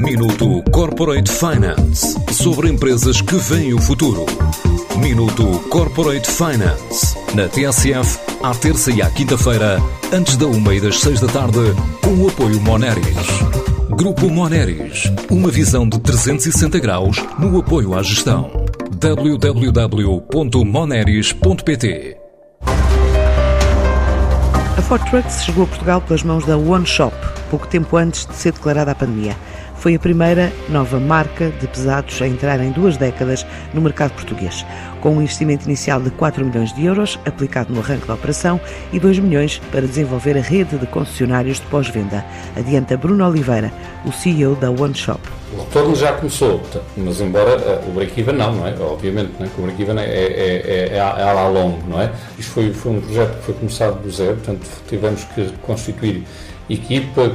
Minuto Corporate Finance sobre empresas que veem o futuro. Minuto Corporate Finance na TSF, à terça e à quinta-feira, antes da uma e das seis da tarde, com o apoio Moneris. Grupo Moneris, uma visão de 360 graus no apoio à gestão. www.moneris.pt A Ford chegou a Portugal pelas mãos da One Shop, pouco tempo antes de ser declarada a pandemia. Foi a primeira nova marca de pesados a entrar em duas décadas no mercado português, com um investimento inicial de 4 milhões de euros aplicado no arranque da operação e 2 milhões para desenvolver a rede de concessionários de pós-venda. Adianta Bruno Oliveira, o CEO da One Shop. O retorno já começou, mas embora uh, o break-even não, não é? Obviamente, não é? o break-even é, é, é, é, a lá longo, não é? Isto foi, foi um projeto que foi começado do zero, portanto tivemos que constituir equipa,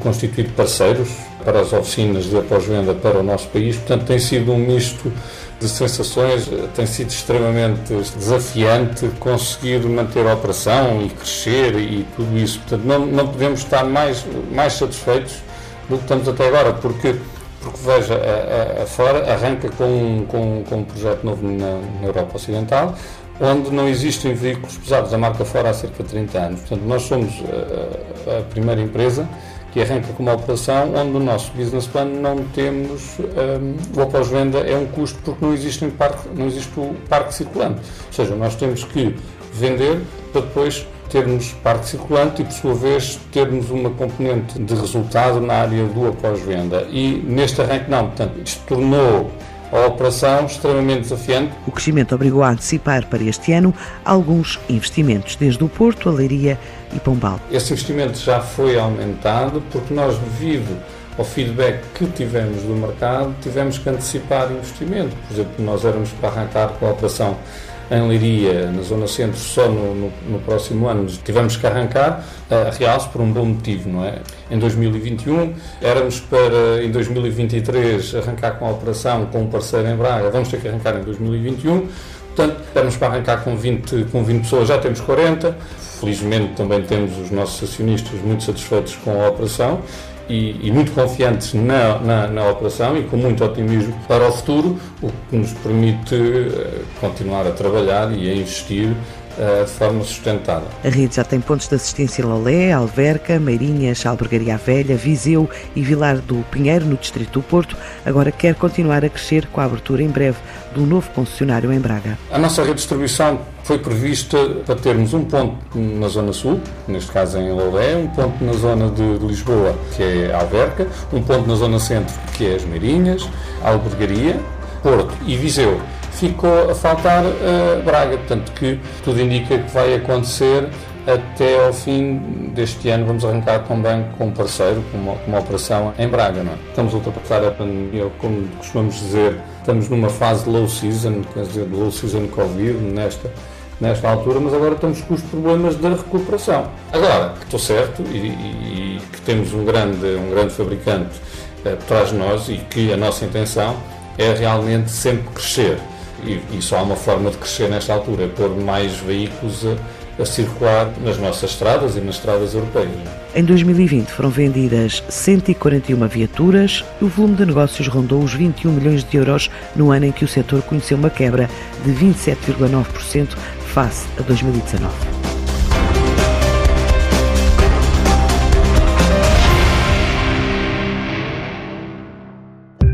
constituir parceiros para as oficinas de pós-venda para o nosso país. Portanto, tem sido um misto de sensações, tem sido extremamente desafiante conseguir manter a operação e crescer e tudo isso. Portanto, não, não podemos estar mais, mais satisfeitos do que estamos até agora, porque porque veja, a, a, a Fora arranca com, com, com um projeto novo na, na Europa Ocidental, onde não existem veículos pesados da marca fora há cerca de 30 anos. Portanto, nós somos a, eh, a primeira empresa que arranca com uma operação onde no nosso business plan não temos um, eh, o pós-venda é um custo porque não existe, parque, não existe o parque circulante. Ou seja, nós temos que vender para depois termos parque circulante e, por sua vez, termos uma componente de resultado na área do pós-venda. E neste arranque não. Portanto, isto tornou a operação extremamente desafiante. O crescimento obrigou a antecipar para este ano alguns investimentos, desde o Porto, a Leiria e Pombal. Esse investimento já foi aumentado porque nós, devido ao feedback que tivemos do mercado, tivemos que antecipar investimento. Por exemplo, nós éramos para arrancar com a operação em Liria, na Zona Centro, só no, no, no próximo ano. Tivemos que arrancar, a realce por um bom motivo, não é? Em 2021 éramos para, em 2023, arrancar com a operação com um parceiro em Braga, vamos ter que arrancar em 2021, portanto, éramos para arrancar com 20, com 20 pessoas, já temos 40, felizmente também temos os nossos acionistas muito satisfeitos com a operação e, e muito confiantes na, na, na, operação e com muito otimismo para o futuro, o que nos permite uh, continuar a trabalhar e a investir de forma sustentada. A rede já tem pontos de assistência Lolé, Alverca, Meirinhas, Albergaria Velha, Viseu e Vilar do Pinheiro, no Distrito do Porto. Agora quer continuar a crescer com a abertura em breve do novo concessionário em Braga. A nossa redistribuição foi prevista para termos um ponto na Zona Sul, neste caso em Lolé, um ponto na zona de, Lisboa, que é Alverca, um ponto na Zona Centro, que é as Meirinhas, Albergaria, Porto e Viseu. Ficou a faltar uh, Braga, portanto que tudo indica que vai acontecer até ao fim deste ano vamos arrancar também com um parceiro, com uma, com uma operação em Braga. Não é? Estamos a ultrapassar a pandemia, como costumamos dizer, estamos numa fase low season, quer dizer, low season Covid, nesta, nesta altura, mas agora estamos com os problemas da recuperação. Agora, estou certo e, e, e que temos um grande, um grande fabricante eh, por trás de nós e que a nossa intenção é realmente sempre crescer. E, só há uma forma de crescer nesta altura, é pôr mais veículos a a circular nas nossas estradas e nas estradas europeias. Em 2020 foram vendidas 141 viaturas e o volume de negócios rondou os 21 milhões de euros no ano em que o setor conheceu uma quebra de 27,9% face a 2019.